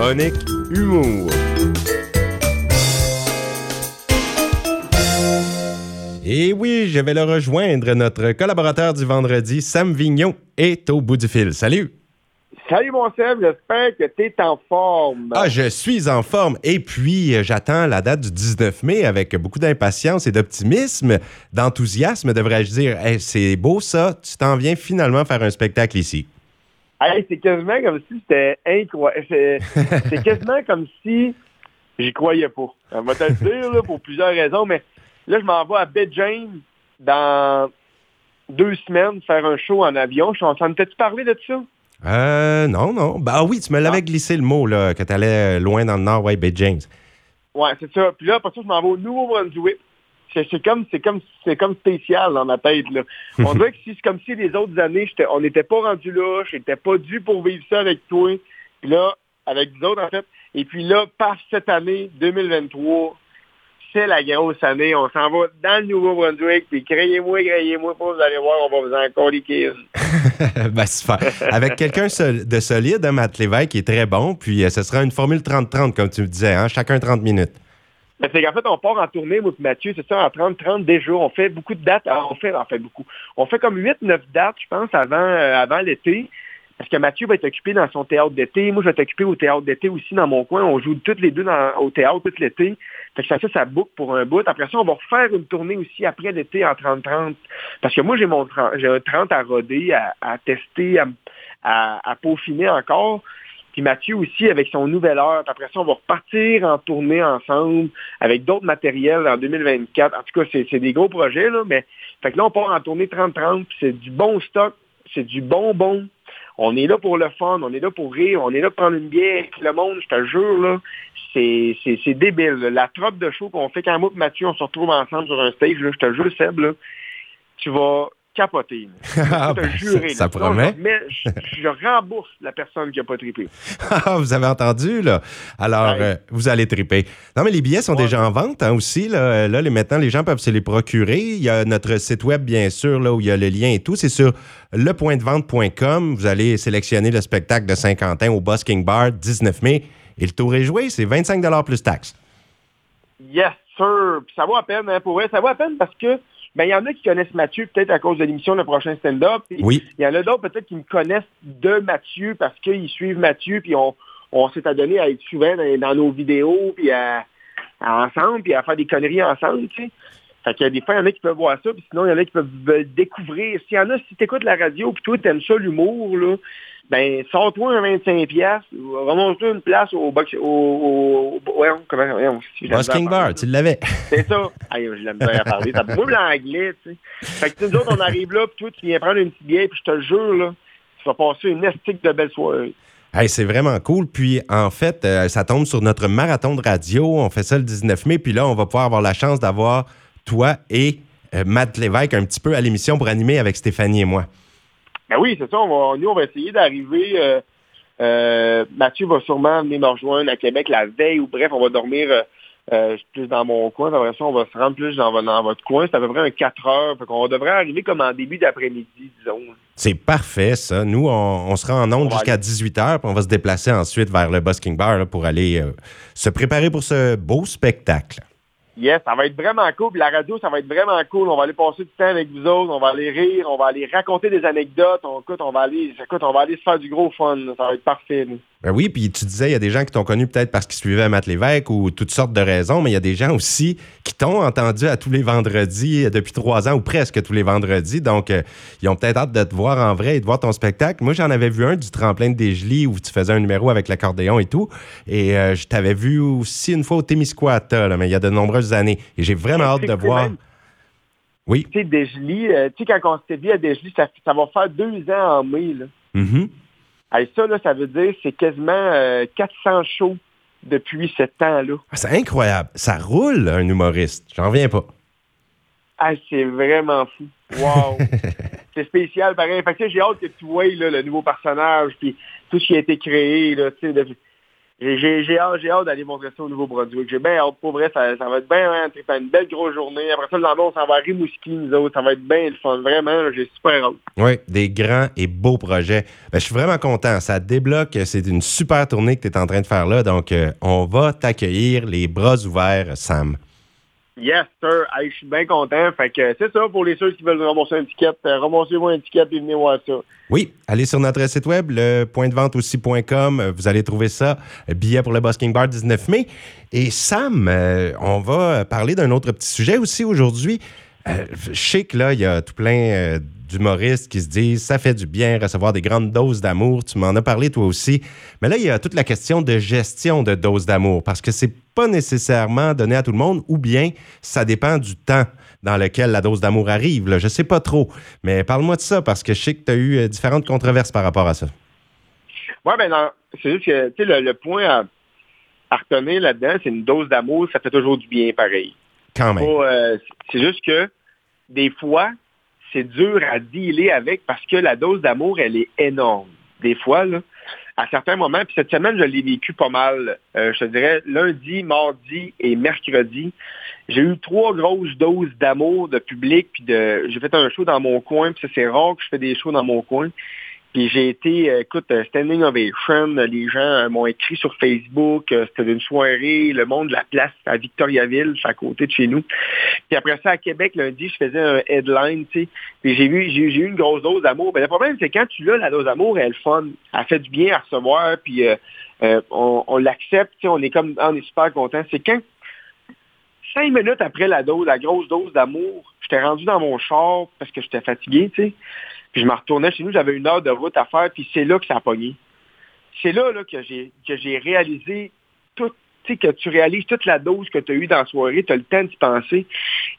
Chronique Humour. Et oui, je vais le rejoindre. Notre collaborateur du vendredi, Sam Vignon, est au bout du fil. Salut! Salut mon Seb, j'espère que tu es en forme. Ah, je suis en forme. Et puis, euh, j'attends la date du 19 mai avec beaucoup d'impatience et d'optimisme, d'enthousiasme, devrais-je dire. Hey, c'est beau ça, tu t'en viens finalement faire un spectacle ici. Hey, c'est quasiment comme si c'était incroyable. C'est quasiment comme si j'y croyais pas. On va te le dire là, pour plusieurs raisons, mais là, je m'en vais à James dans deux semaines faire un show en avion. Je suis en train de tu parler de ça? Euh, non, non. Bah oui, tu me l'avais glissé le mot, là, que tu allais loin dans le nord, ouais, James. Ouais, c'est ça. Puis là, après ça, je m'en vais au Nouveau-Brunswick. C'est comme, c'est comme, c'est comme spécial dans ma tête, là. On dirait que c'est comme si les autres années, on n'était pas rendu là, j'étais pas dû pour vivre ça avec toi. Puis là, avec les autres, en fait. Et puis là, par cette année, 2023, c'est la grosse année. On s'en va dans le Nouveau-Brunswick, puis créez-moi, créez-moi vous allez voir, on va vous en coliquer ben, super. Avec quelqu'un de solide, hein, Matt Lévesque, qui est très bon, puis euh, ce sera une formule 30-30, comme tu me disais, hein, chacun 30 minutes. Ben, c'est qu'en fait, on part en tournée, moi Mathieu, c'est ça, en 30-30 déjà. On fait beaucoup de dates. on fait, en fait beaucoup. On fait comme 8-9 dates, je pense, avant, euh, avant l'été. Parce que Mathieu va être occupé dans son théâtre d'été. Moi, je vais être occupé au théâtre d'été aussi dans mon coin. On joue toutes les deux au théâtre tout l'été. Fait que ça, ça boucle pour un bout. Après ça, on va refaire une tournée aussi après l'été en 30-30. Parce que moi, j'ai mon j'ai un 30 à roder, à, tester, à, peaufiner encore. Puis Mathieu aussi avec son nouvel heure. Après ça, on va repartir en tournée ensemble avec d'autres matériels en 2024. En tout cas, c'est des gros projets, là, mais fait que là, on part en tournée 30-30, puis c'est du bon stock, c'est du bonbon. On est là pour le fun, on est là pour rire, on est là pour prendre une bière avec le monde, je te jure, là. C'est débile. La trope de show qu'on fait quand moi et Mathieu, on se retrouve ensemble sur un stage, là, je te jure, Seb, là, tu vas capoter. Ah, ben, ça, promet. Mais je, rembourse la personne qui n'a pas trippé. Ah, vous avez entendu, là? Alors, euh, vous allez tripper. Non, mais les billets sont déjà en vente hein, aussi. Là, là les, maintenant, les gens peuvent se les procurer. Il y a notre site web, bien sûr, là, où il y a le lien et tout. C'est sur lepointdevente.com. Vous allez sélectionner le spectacle de Saint-Quentin au Busking Bar, 19 mai. Et le tour est joué, c'est 25 plus taxes. Yes, sir. ça vaut à peine, hein, pour vrai. Ça vaut à peine parce que ben, il y en a qui connaissent Mathieu peut-être à cause de l'émission Le prochain stand-up. Oui. Il y en a d'autres peut-être qui me connaissent de Mathieu parce qu'ils suivent Mathieu, puis on, on s'est adonné à être souvent dans, nos vidéos, puis à, ensemble, puis à faire des conneries ensemble, tu sais. Fait qu'il y a des fois, il y en a qui peuvent voir ça, puis sinon, il y en a qui peuvent découvrir. S'il y en a, si tu écoutes la radio, puis toi, t'aimes ça, l'humour, là, ben, sors-toi un 25$, remonte-toi une place au box, au, au, ouais, comment, si Busking Bar, tu l'avais. C'est ça. Aïe, je l'aime bien à parler. Ça brûle l'anglais, tu sais. Fait que, nous autres, on arrive là, puis toi, tu viens prendre une petite bière, puis je te le jure, là, tu vas passer une estique de belle soirée. Hey, c'est vraiment cool. Puis, en fait, euh, ça tombe sur notre marathon de radio. On fait ça le 19 mai. Puis là, on va pouvoir avoir la chance d'avoir toi et euh, Matt Lévesque un petit peu à l'émission pour animer avec Stéphanie et moi. Ben oui, c'est ça. nous, on va essayer d'arriver. Euh, euh, Mathieu va sûrement venir me rejoindre à Québec la veille ou bref, on va dormir euh, plus dans mon coin. Après ça, on va se rendre plus dans, votre coin. C'est à peu près un 4 heures. On devrait arriver comme en début d'après-midi, disons. C'est parfait, ça. Nous, on, sera en onde jusqu'à 18 h puis on va se déplacer ensuite vers le Busking Bar pour aller se préparer pour ce beau spectacle. Yes, ça va être vraiment cool. la radio, ça va être vraiment cool. On va aller passer du temps avec vous autres. On va aller rire. On va aller raconter des anecdotes. On, écoute, on va aller, on va aller se faire du gros fun. Ça va être parfait. Ben oui, puis tu disais, il y a des gens qui t'ont connu peut-être parce qu'ils suivaient Matt Lévesque ou toutes sortes de raisons, mais il y a des gens aussi qui t'ont entendu à tous les vendredis euh, depuis trois ans ou presque tous les vendredis. Donc, euh, ils ont peut-être hâte de te voir en vrai et de voir ton spectacle. Moi, j'en avais vu un du tremplin de Desjely où tu faisais un numéro avec l'accordéon et tout. Et euh, je t'avais vu aussi une fois au Témiscouata, mais il y a de nombreuses années. Et j'ai vraiment hâte de voir. Oui. Tu sais, Desjely, tu sais, quand on s'était vu à Desjely, ça, ça, va faire deux ans en mai. Là. Mm-hmm ça, là, ça veut dire c'est quasiment 400 euh, shows depuis ce temps-là. Ah, c'est incroyable. Ça roule, un humoriste. J'en reviens pas. Ah, c'est vraiment fou. Wow! c'est spécial, pareil. Fait que j'ai hâte que tu vois le nouveau personnage, puis tout ce qui a été créé. Là, J'ai hâte, hâte d'aller montrer ça au Nouveau-Brunswick. J'ai bien hâte. Pour vrai, ça, va être bien, hein, une belle grosse journée. Après ça, le lendemain, on s'en va à Rimouski, nous autres. Ça va être bien le fun. Vraiment, j'ai super hâte. Oui, des grands et beaux projets. Ben, je suis vraiment content. Ça débloque. C'est une super tournée que tu es en train de faire là. Donc, euh, on va t'accueillir les bras ouverts, Sam. Yes, sir. je suis bien content. Fait que c'est ça pour les ceux qui veulent rembourser une étiquette. Euh, remboursez-moi une étiquette et venez voir ça. Oui, allez sur notre site web, le point de vente aussi.com. Vous allez trouver ça. Billet pour le Busking Bar 19 mai. Et Sam, euh, on va parler d'un autre petit sujet aussi aujourd'hui. Euh, là, il y a tout plein d'humoristes qui se disent ça fait du bien recevoir des grandes doses d'amour. Tu m'en as parlé toi aussi. Mais là, il y a toute la question de gestion de doses d'amour parce que c'est pas nécessairement donné à tout le monde ou bien ça dépend du temps dans lequel la dose d'amour arrive. Là. Je sais pas trop. Mais parle-moi de ça parce que je sais que tu as eu euh, différentes controverses par rapport à ça. Oui, ben c'est juste que le, le point à, retenir là-dedans, c'est une dose d'amour, ça fait toujours du bien pareil. Euh, c'est juste que des fois, c'est dur à dealer avec parce que la dose d'amour, elle est énorme. Des fois, là, à certains moments, puis cette semaine, je l'ai vécu pas mal. Euh, je te dirais lundi, mardi et mercredi. J'ai eu trois grosses doses d'amour de public, puis de j'ai fait un show dans mon coin, puis c'est rare que je fais des shows dans mon coin. Puis j'ai été, euh, écoute, euh, standing ovation, les gens euh, m'ont écrit sur Facebook, c'était une soirée, le monde de la place à Victoriaville, à côté de chez nous. Puis après ça, à Québec, lundi, je faisais un headline, tu sais. Puis j'ai vu, j'ai eu une grosse dose d'amour. Ben, le problème, c'est quand tu l'as, la dose d'amour, elle est fun. Elle fait du bien à recevoir, puis on, on l'accepte, tu sais, on est comme, on est super content. C'est quand cinq minutes après la dose, la grosse dose d'amour, j'étais rendu dans mon char parce que j'étais fatigué, tu sais. Puis je me retournais chez nous, j'avais une heure de route à faire, puis c'est là que ça a pogné. C'est là, là que j'ai que j'ai réalisé tout, tu sais, que tu réalises toute la dose que tu as eue dans la soirée, tu as le temps d'y penser.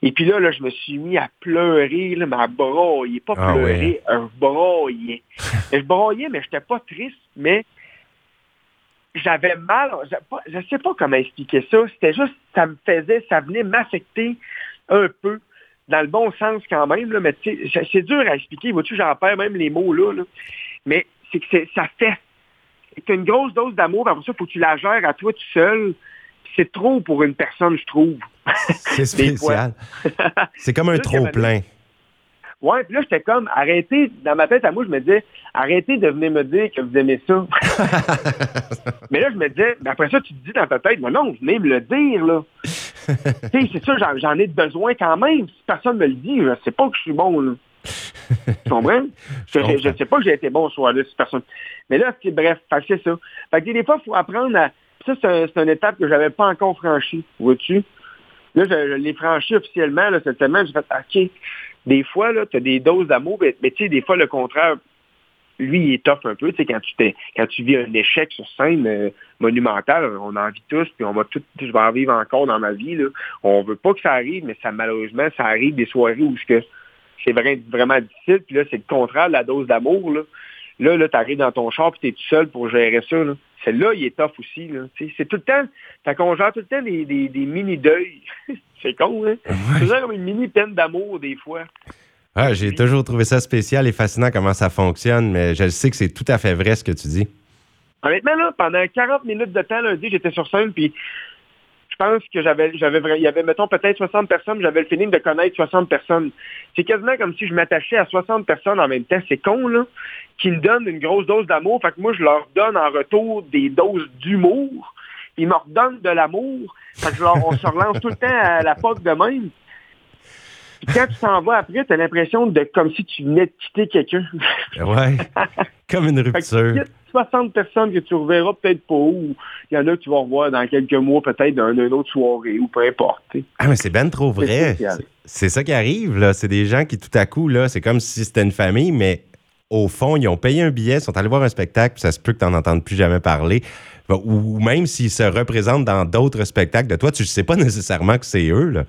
Et puis là, là, je me suis mis à pleurer, là, mais à broyer, pas ah pleurer, un broyer. je broyais, mais j'étais pas triste, mais j'avais mal, je sais pas comment expliquer ça, c'était juste, ça me faisait, ça venait m'affecter un peu dans le bon sens quand même, là, mais c'est dur à expliquer. Vois-tu, j'en perds même les mots là. Mais c'est que ça fait. C'est une grosse dose d'amour, après ça, il faut que tu la gères à toi tout seul. C'est trop pour une personne, je trouve. C'est spécial. c'est comme un trop-plein. Ouais, puis là, j'étais comme, arrêtez, dans ma tête à moi, je me disais, arrêtez de venir me dire que vous aimez ça. mais là, je me disais, après ça, tu te dis dans ta tête, mais non, venez me le dire, là. C'est ça, j'en ai besoin quand même. Si personne me le dit, je sais pas que je suis bon, là. tu comprends? Je, ne sais pas que j'ai été bon ce soir-là, si personne. Mais là, c'est bref, c'est ça. Fait que des fois, il faut apprendre à. Ça, c'est une étape que j'avais pas encore franchie, vois-tu? Là, je, l'ai franchi officiellement là, cette semaine. J'ai fait OK. Des fois, tu as des doses d'amour, mais, tu sais, des fois, le contraire, lui, il est tough un peu. Tu sais, quand tu, quand tu vis un échec sur scène euh, monumental, on en vit tous, puis on va tout, je vais en vivre encore dans ma vie. Là. On veut pas que ça arrive, mais ça malheureusement, ça arrive des soirées où c'est vraiment difficile. Puis là, c'est le contraire de la dose d'amour. Là, là, là tu arrives dans ton char, puis tu es tout seul pour gérer ça. Là. Celle-là, il est tough aussi. C'est tout le temps, t'as qu'on gère tout le temps des, des, mini-deuils. c'est con, hein? C'est comme une mini-peine d'amour, des fois. Ah, j'ai toujours trouvé ça spécial et fascinant comment ça fonctionne, mais je sais que c'est tout à fait vrai ce que tu dis. Honnêtement, là, pendant 40 minutes de temps, lundi, j'étais sur scène, puis je pense que j'avais, j'avais, il y avait, mettons, peut-être 60 personnes, j'avais le feeling de connaître 60 personnes. C'est quasiment comme si je m'attachais à 60 personnes en même temps. C'est con, là, qui me donnent une grosse dose d'amour. Fait que moi, je leur donne en retour des doses d'humour. Ils me redonnent de l'amour. Fait que on se relance tout le temps à la porte de même. Puis quand tu t'en vas après, tu as l'impression de comme si tu venais de quitter quelqu'un. ouais. Comme une rupture. 60 personnes que tu reverras peut-être pas ou il y en a que tu vas revoir dans quelques mois, peut-être dans une autre soirée ou peu importe. Ah, mais c'est ben trop vrai. C'est ça qui arrive, là. C'est des gens qui, tout à coup, là, c'est comme si c'était une famille, mais au fond, ils ont payé un billet, sont allés voir un spectacle, puis ça se peut que tu n'en entendes plus jamais parler. Ou même s'ils se représentent dans d'autres spectacles de toi, tu ne sais pas nécessairement que c'est eux, là.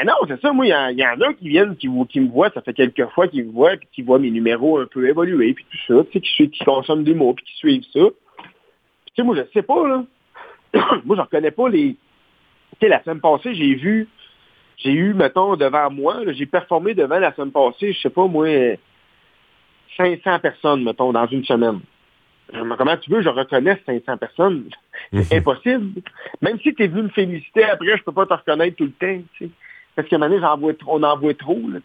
Eh non, c'est ça. Moi, il y, en a qui viennent, qui, qui me voient, ça fait quelques fois qu'ils me voient, puis qui voient mes numéros un peu évoluer, puis tout ça, tu sais, qui, consomment des mots, puis qui suivent ça. tu sais, moi, je sais pas, là. moi, je reconnais pas les... Tu sais, la semaine passée, j'ai vu, j'ai eu, mettons, devant moi, j'ai performé devant la semaine passée, je sais pas, moi, 500 personnes, mettons, dans une semaine. Comment tu veux, je reconnais 500 personnes? C'est impossible. Même si tu es venu me féliciter après, je peux pas te reconnaître tout le temps. Parce que maintenant, on en voit trop. Là,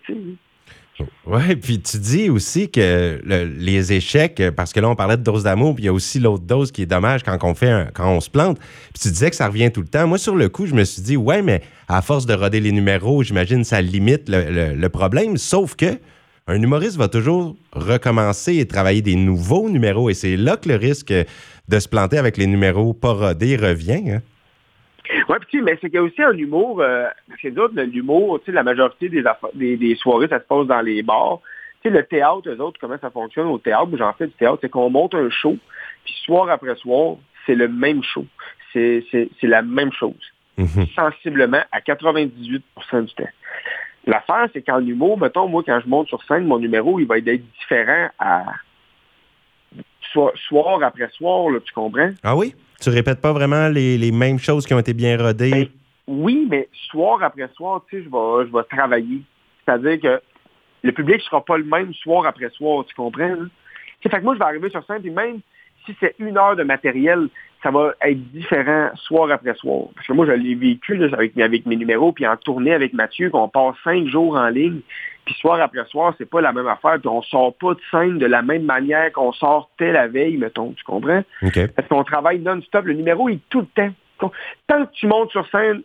oui, puis tu dis aussi que les échecs, parce que là, on parlait de dose d'amour, puis il y a aussi l'autre dose qui est dommage quand on, fait quand on se plante. Puis tu disais que ça revient tout le temps. Moi, sur le coup, je me suis dit, ouais, mais à force de roder les numéros, j'imagine ça limite le, problème. Sauf que un humoriste va toujours recommencer et travailler des nouveaux numéros. Et c'est là que le risque de se planter avec les numéros pas rodés revient. Hein? Oui, puis mais c'est qu'il y a aussi un humour, euh, c'est d'autres, l'humour, tu sais, la majorité des, des, des, soirées, ça se passe dans les bars. Tu sais, le théâtre, eux autres, comment ça fonctionne au théâtre, j'en fais du théâtre, c'est qu'on monte un show, puis soir après soir, c'est le même show. C'est la même chose. Mhm. Sensiblement à 98% du temps. L'affaire, c'est qu'en humour, mettons, moi, quand je monte sur scène, mon numéro, il va être différent à soir, après soir, là, tu comprends? Ah oui? Tu répètes pas vraiment les, mêmes choses qui ont été bien rodées? Ben, oui, mais soir après soir, tu sais, je vais, je vais travailler. C'est-à-dire que le public ne sera pas le même soir après soir, tu comprends? Hein? Fait que moi, je vais arriver sur scène, et même si c'est une heure de matériel, ça va être différent soir après soir. Parce que moi, je l'ai vécu avec, avec, mes numéros, puis en tournée avec Mathieu, qu'on passe cinq jours en ligne, puis soir après soir, c'est pas la même affaire, puis on sort pas de scène de la même manière qu'on sortait la veille, mettons, tu comprends? Parce qu'on travaille non-stop, le numéro est tout le temps. Tant que tu montes sur scène,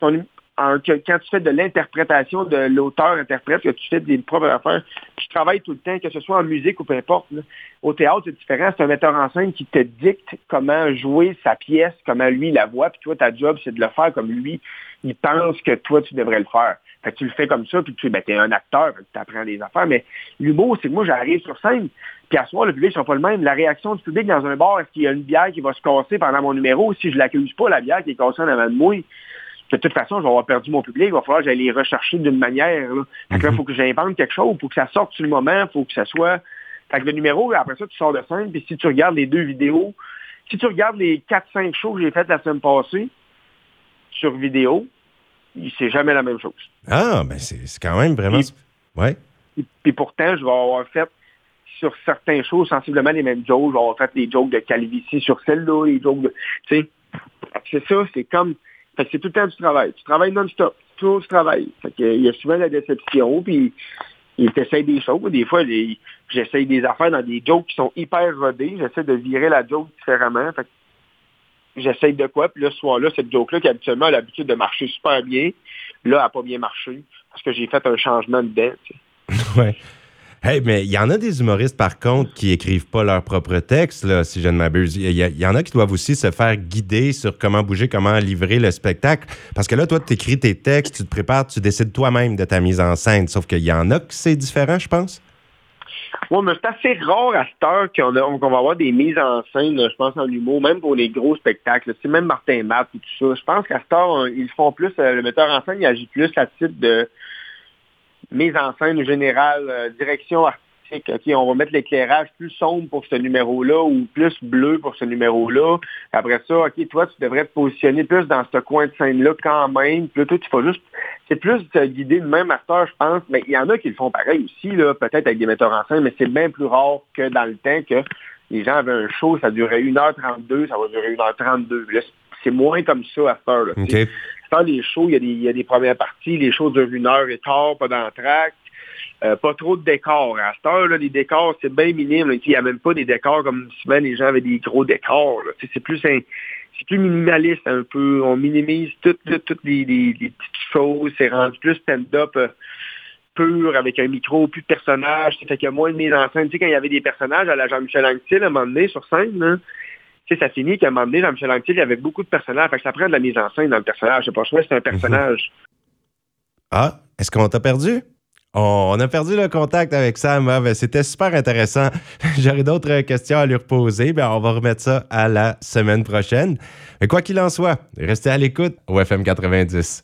ton, quand tu fais de l'interprétation de l'auteur-interprète, que tu fais des propres affaires, tu travailles tout le temps, que ce soit en musique ou peu importe. Au théâtre, c'est différent. C'est un metteur en scène qui te dicte comment jouer sa pièce, comment lui la voit, puis toi, ta job, c'est de le faire comme lui, il pense que toi, tu devrais le faire. Fait que tu le fais comme ça, puis tu ben, es un acteur, tu apprends des affaires. Mais l'humour, c'est que moi, j'arrive sur scène, puis à ce soir, le public ne sont pas le même. La réaction du public dans un bar, est-ce qu'il y a une bière qui va se casser pendant mon numéro? Si je l'accuse pas, la bière qui est cassée en avant de moi, de toute façon, je vais avoir perdu mon public, il va falloir que j'aille les rechercher d'une manière. Là. Fait que là, il mhm. faut que j'invente quelque chose, pour que ça sorte sur le moment, il faut que ça soit. Fait que le numéro, après ça, tu sors de scène, puis si tu regardes les deux vidéos, si tu regardes les 4-5 shows que j'ai faites la semaine passée sur vidéo, c'est jamais la même chose. Ah, ben c'est quand même vraiment. ouais. Puis pourtant, je vais avoir fait sur certains shows sensiblement les mêmes jokes. Je vais avoir fait des jokes de calvitie sur celle-là, les jokes de. Tu sais, c'est ça, c'est comme c'est tout le temps du travail. Tu travailles non-stop. Tout du travail. il y a souvent la déception, puis il t'essaye des choses. Des fois, j'essaye des affaires dans des jokes qui sont hyper rodés. J'essaie de virer la joke différemment. J'essaye de quoi, puis là, ce soir-là, cette joke-là, qui habituellement a l'habitude de marcher super bien, là, elle n'a pas bien marché, parce que j'ai fait un changement dedans. ouais. Hey, mais il y en a des humoristes, par contre, qui écrivent pas leur propre texte, là, si je ne m'abuse. Il y, en a qui doivent aussi se faire guider sur comment bouger, comment livrer le spectacle. Parce que là, toi, tu écris tes textes, tu te prépares, tu décides toi-même de ta mise en scène. Sauf qu'il y en a que c'est différent, je pense. Oui, mais c'est assez rare à cette heure qu'on va avoir des mises en scène, je pense, en humour, même pour les gros spectacles. C'est même Martin Matt et tout ça. Je pense qu'à cette heure, ils font plus, euh, le metteur en scène, il agit plus à titre de mise en scène générale, euh, direction artistique. OK, on va mettre l'éclairage plus sombre pour ce numéro-là ou plus bleu pour ce numéro-là. Après ça, OK, toi, tu devrais te positionner plus dans ce coin de scène-là quand même. Puis toi, tu fais juste... C'est plus de guider le même acteur, je pense. Mais il y en a qui le font pareil aussi, là, peut-être avec des metteurs en scène, mais c'est bien plus rare que dans le temps que les gens avaient un show, ça durait 1h32, ça va durer 1h32. c'est moins comme ça à faire. Là, les shows, il y, a des, premières parties, les shows durent une heure et tard, pas d'entracte. Euh, pas trop de décors. À cette heure, là, les décors, c'est bien minime. Il n'y a même pas des décors comme souvent les gens avaient des gros décors. C'est plus c'est plus minimaliste un peu. On minimise toutes, les, petites choses. C'est rendu plus stand-up euh, pur avec un micro, plus de personnages. Fait qu'il y a moins de mise en scène. Tu sais, quand il y avait des personnages à la Jean-Michel Anctil à un moment donné sur scène, ça finit qu'à un moment donné, dans Michel Anctil, il y avait beaucoup de personnages. Fait que ça prend de la mise en scène dans le personnage. C'est pas choix, c'est un personnage. Ah, est-ce qu'on t'a perdu? On a perdu le contact avec Sam. Ah, ben, c'était super intéressant. J'aurais d'autres questions à lui reposer. Ben, on va remettre ça à la semaine prochaine. Mais quoi qu'il en soit, restez à l'écoute au FM 90.